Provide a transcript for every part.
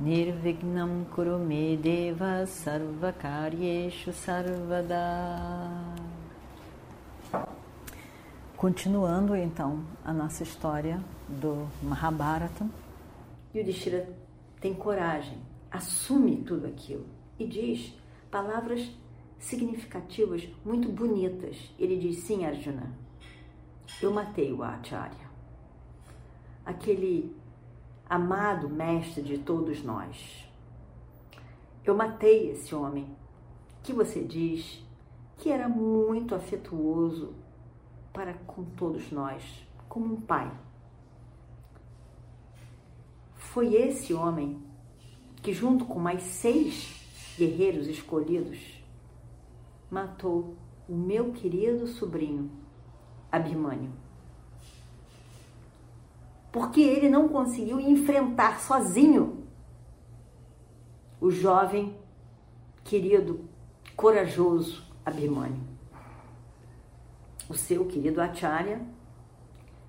Nirvignam Kurume Deva Sarvakaryeshu Sarvada. Continuando então a nossa história do Mahabharata, Yudhishthira tem coragem, assume tudo aquilo e diz palavras significativas, muito bonitas. Ele diz: Sim, Arjuna, eu matei o Acharya, aquele amado mestre de todos nós. Eu matei esse homem que você diz que era muito afetuoso para com todos nós, como um pai. Foi esse homem que, junto com mais seis guerreiros escolhidos, matou o meu querido sobrinho, Abimânio. Porque ele não conseguiu enfrentar sozinho o jovem, querido, corajoso Abimânio o seu querido Acharya,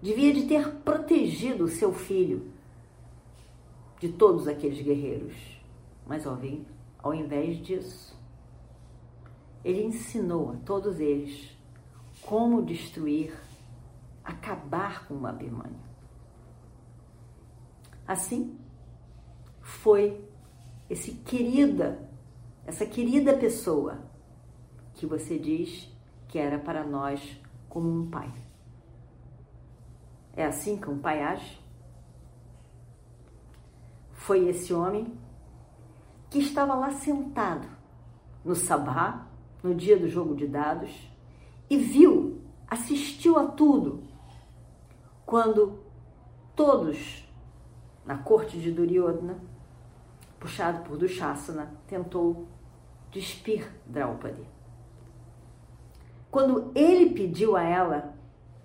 devia de ter protegido o seu filho de todos aqueles guerreiros. Mas ao invés disso, ele ensinou a todos eles como destruir, acabar com o Abhimanyu. Assim, foi esse querida, essa querida pessoa que você diz que era para nós como um pai. É assim que um pai age? Foi esse homem que estava lá sentado no sabá, no dia do jogo de dados, e viu, assistiu a tudo, quando todos na corte de Duryodhana, puxado por Dushasana, tentou despir Draupadi. Quando ele pediu a ela,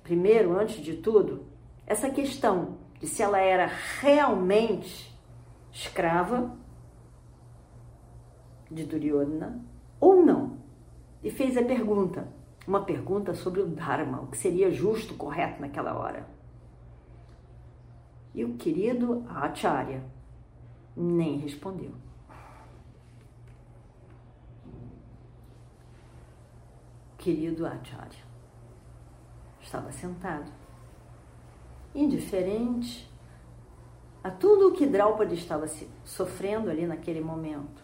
primeiro, antes de tudo, essa questão de se ela era realmente escrava de Duryodhana ou não, e fez a pergunta, uma pergunta sobre o Dharma, o que seria justo, correto naquela hora. E o querido Acharya nem respondeu. querido Acharya. Estava sentado, indiferente a tudo o que Draupadi estava sofrendo ali naquele momento,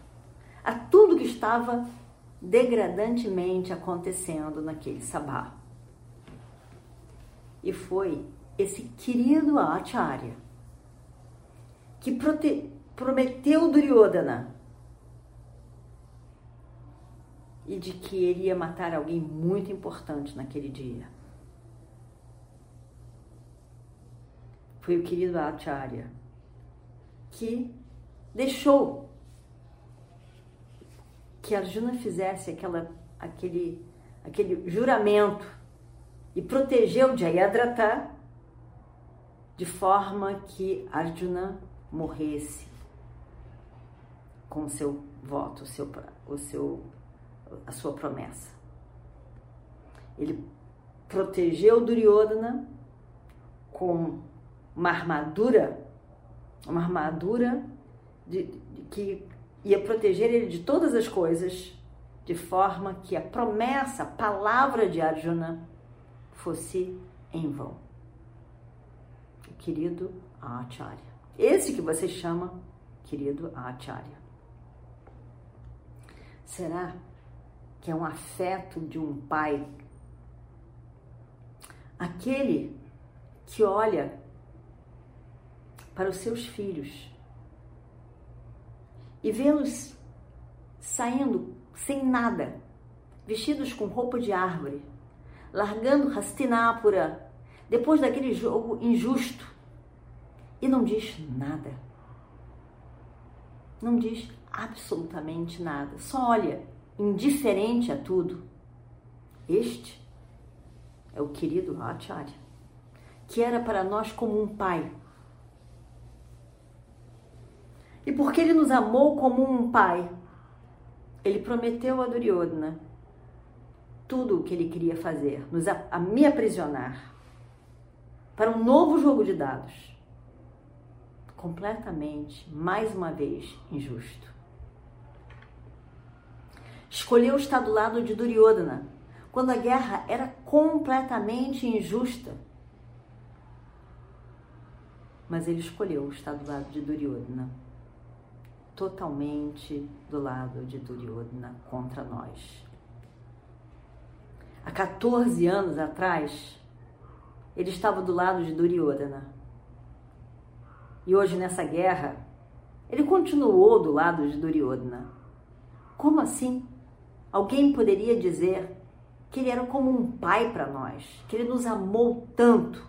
a tudo que estava degradantemente acontecendo naquele sabá. E foi esse querido Acharya que prometeu Duryodhana e de que ele ia matar alguém muito importante naquele dia. Foi o querido Acharya que deixou que Arjuna fizesse aquela, aquele, aquele juramento e protegeu Jayadratha de forma que Arjuna morresse com seu voto, o seu, o seu a sua promessa. Ele protegeu Duryodhana com uma armadura, uma armadura de, de, que ia proteger ele de todas as coisas, de forma que a promessa, a palavra de Arjuna fosse em vão. Querido Acharya. Esse que você chama querido Acharya. Será que é um afeto de um pai, aquele que olha para os seus filhos e vê-los saindo sem nada, vestidos com roupa de árvore, largando Hastinapura depois daquele jogo injusto e não diz nada. Não diz absolutamente nada. Só olha, indiferente a tudo. Este é o querido Acharya, que era para nós como um pai. E porque ele nos amou como um pai, ele prometeu a Duryodhana tudo o que ele queria fazer, nos a, a me aprisionar para um novo jogo de dados. Completamente, mais uma vez, injusto. Escolheu estar do lado de Duryodhana, quando a guerra era completamente injusta. Mas ele escolheu estar do lado de Duryodhana, totalmente do lado de Duryodhana contra nós. Há 14 anos atrás, ele estava do lado de Duryodhana. E hoje, nessa guerra, ele continuou do lado de Duryodhana. Como assim? Alguém poderia dizer que ele era como um pai para nós, que ele nos amou tanto.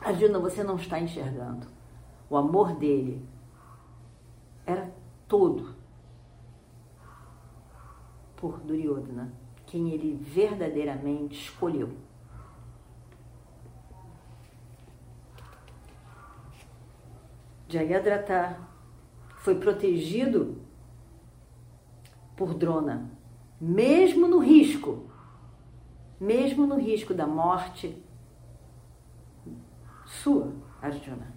Arjuna, você não está enxergando. O amor dele era todo por Duryodhana, quem ele verdadeiramente escolheu. Jayadratha foi protegido por Drona, mesmo no risco, mesmo no risco da morte sua, Arjuna.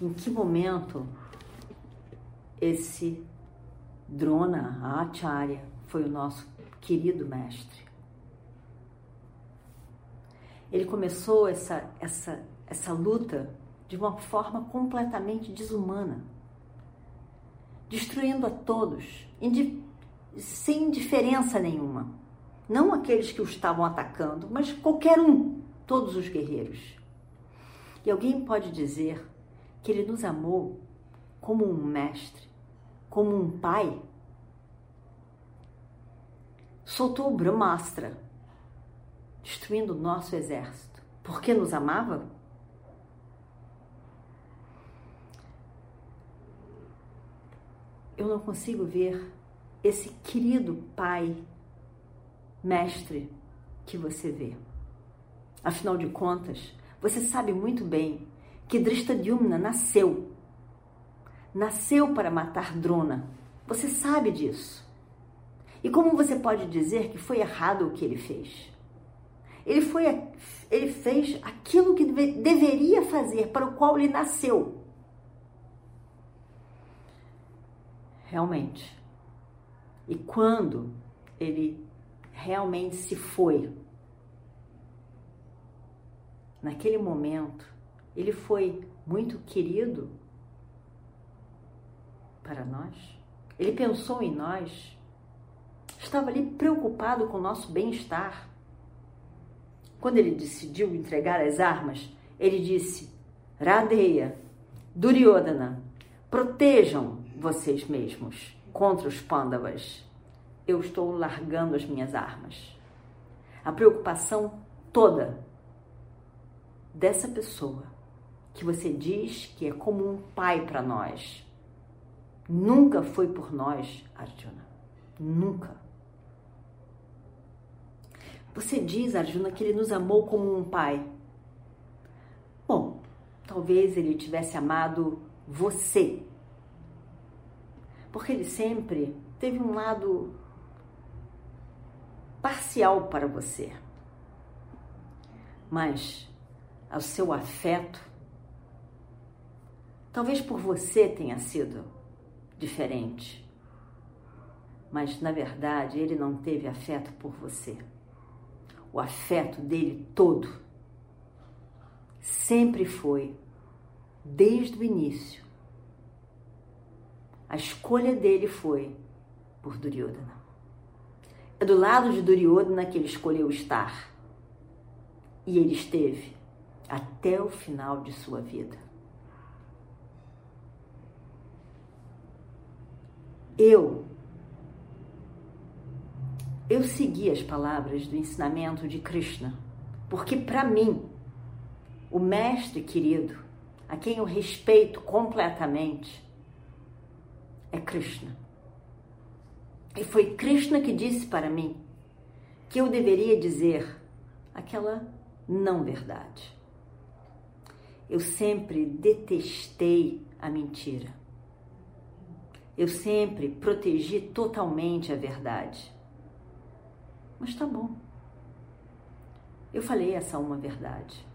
Em que momento esse Drona, a Acharya, foi o nosso querido mestre? Ele começou essa, essa, essa luta de uma forma completamente desumana, destruindo a todos, sem diferença nenhuma. Não aqueles que o estavam atacando, mas qualquer um, todos os guerreiros. E alguém pode dizer que ele nos amou como um mestre, como um pai? Soltou o Brahmastra, destruindo o nosso exército, porque nos amava? eu não consigo ver esse querido pai, mestre que você vê. Afinal de contas, você sabe muito bem que Drishtadyumna nasceu. Nasceu para matar Drona. Você sabe disso. E como você pode dizer que foi errado o que ele fez? Ele, foi, ele fez aquilo que deve, deveria fazer, para o qual ele nasceu. realmente. E quando ele realmente se foi, naquele momento, ele foi muito querido para nós. Ele pensou em nós, estava ali preocupado com o nosso bem-estar. Quando ele decidiu entregar as armas, ele disse: Radeia, Duryodhana, protejam vocês mesmos contra os pândavas. Eu estou largando as minhas armas. A preocupação toda dessa pessoa que você diz que é como um pai para nós, nunca foi por nós, Arjuna. Nunca. Você diz, Arjuna, que ele nos amou como um pai. Bom, talvez ele tivesse amado você porque ele sempre teve um lado parcial para você. Mas o seu afeto, talvez por você tenha sido diferente. Mas na verdade ele não teve afeto por você. O afeto dele todo sempre foi, desde o início, a escolha dele foi por Duryodhana. É do lado de Duryodhana que ele escolheu estar. E ele esteve até o final de sua vida. Eu eu segui as palavras do ensinamento de Krishna, porque para mim o mestre querido, a quem eu respeito completamente, é Krishna. E foi Krishna que disse para mim que eu deveria dizer aquela não verdade. Eu sempre detestei a mentira. Eu sempre protegi totalmente a verdade. Mas tá bom. Eu falei essa uma verdade.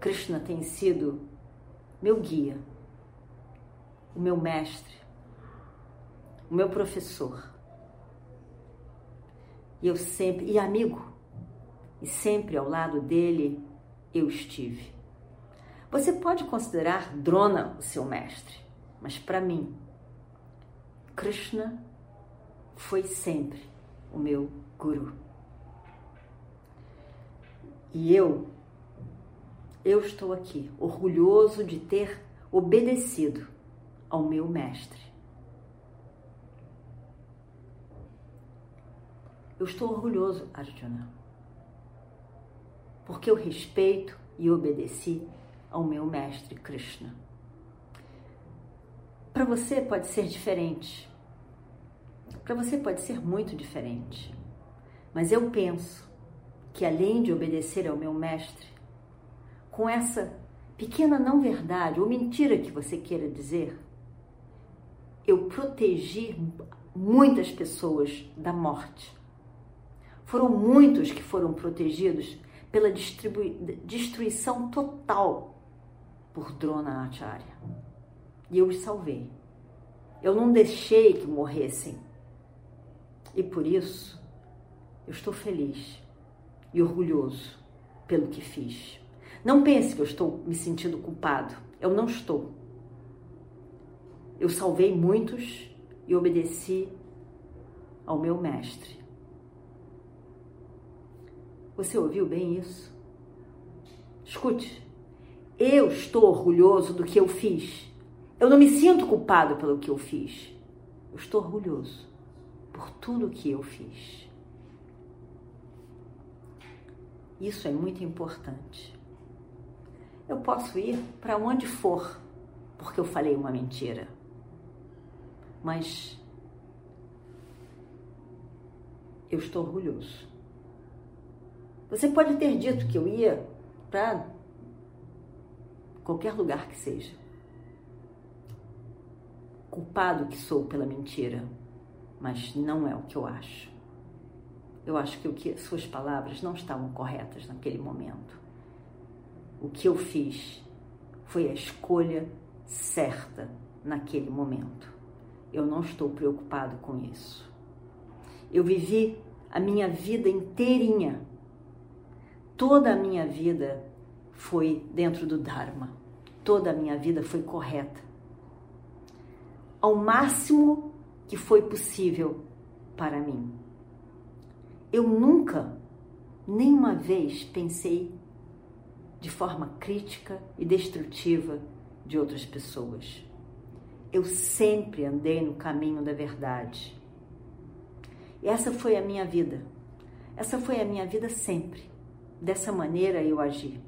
Krishna tem sido meu guia, o meu mestre, o meu professor. E eu sempre, e amigo, e sempre ao lado dele eu estive. Você pode considerar Drona o seu mestre, mas para mim, Krishna foi sempre o meu guru. E eu, eu estou aqui orgulhoso de ter obedecido ao meu mestre. Eu estou orgulhoso, Arjuna, porque eu respeito e obedeci ao meu mestre Krishna. Para você pode ser diferente. Para você pode ser muito diferente. Mas eu penso que além de obedecer ao meu mestre, com essa pequena não verdade ou mentira que você queira dizer, eu protegi muitas pessoas da morte. Foram muitos que foram protegidos pela destruição total por Drona Acharya. E eu os salvei. Eu não deixei que morressem. E por isso, eu estou feliz e orgulhoso pelo que fiz. Não pense que eu estou me sentindo culpado. Eu não estou. Eu salvei muitos e obedeci ao meu mestre. Você ouviu bem isso? Escute, eu estou orgulhoso do que eu fiz. Eu não me sinto culpado pelo que eu fiz. Eu estou orgulhoso por tudo que eu fiz. Isso é muito importante. Eu posso ir para onde for porque eu falei uma mentira mas eu estou orgulhoso. Você pode ter dito que eu ia para qualquer lugar que seja. Culpado que sou pela mentira, mas não é o que eu acho. Eu acho que, o que suas palavras não estavam corretas naquele momento. O que eu fiz foi a escolha certa naquele momento eu não estou preocupado com isso. Eu vivi a minha vida inteirinha. Toda a minha vida foi dentro do Dharma. Toda a minha vida foi correta. Ao máximo que foi possível para mim. Eu nunca, nenhuma vez, pensei de forma crítica e destrutiva de outras pessoas eu sempre andei no caminho da verdade. E essa foi a minha vida. Essa foi a minha vida sempre. Dessa maneira eu agi.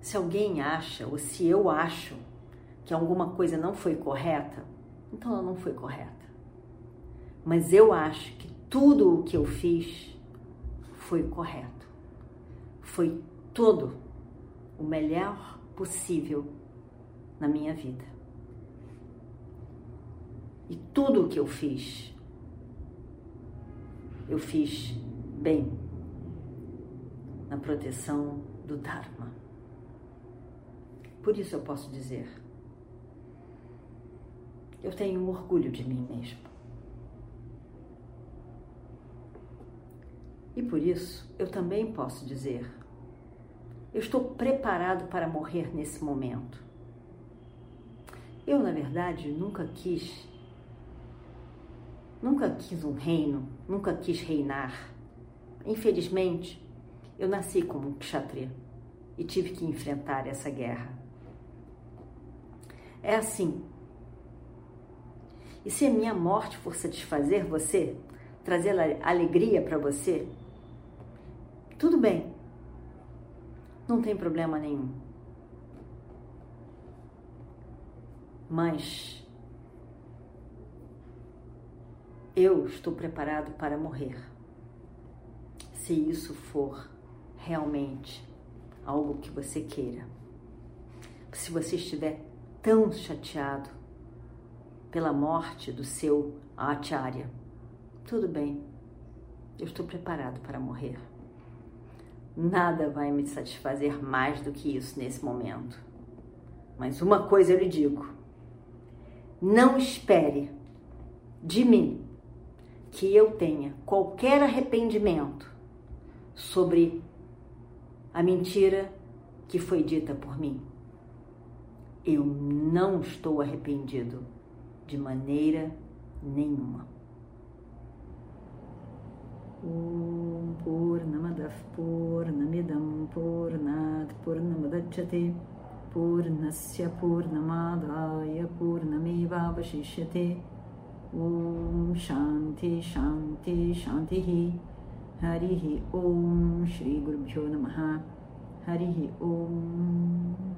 Se alguém acha, ou se eu acho, que alguma coisa não foi correta, então ela não foi correta. Mas eu acho que tudo o que eu fiz foi correto. Foi todo o melhor possível na minha vida. E tudo o que eu fiz, eu fiz bem na proteção do Dharma. Por isso eu posso dizer, eu tenho orgulho de mim mesmo. E por isso eu também posso dizer, eu estou preparado para morrer nesse momento. Eu, na verdade, nunca quis, nunca quis um reino, nunca quis reinar. Infelizmente, eu nasci como um kshatriya e tive que enfrentar essa guerra. É assim. E se a minha morte for satisfazer você, trazer alegria para você, Tudo bem. Não tem problema nenhum. Mas eu estou preparado para morrer. Se isso for realmente algo que você queira. Se você estiver tão chateado pela morte do seu acharya, tudo bem, eu estou preparado para morrer. Nada vai me satisfazer mais do que isso nesse momento. Mas uma coisa eu lhe digo: não espere de mim que eu tenha qualquer arrependimento sobre a mentira que foi dita por mim. Eu não estou arrependido de maneira nenhuma. Om Purnamadav Purnamidam Purnat Purnamadachyate Purnasya Purnamadaya Purnamevavashishyate Om Shanti Shanti Shanti Harihi Om Shri Gurubhyo Namaha Harihi Om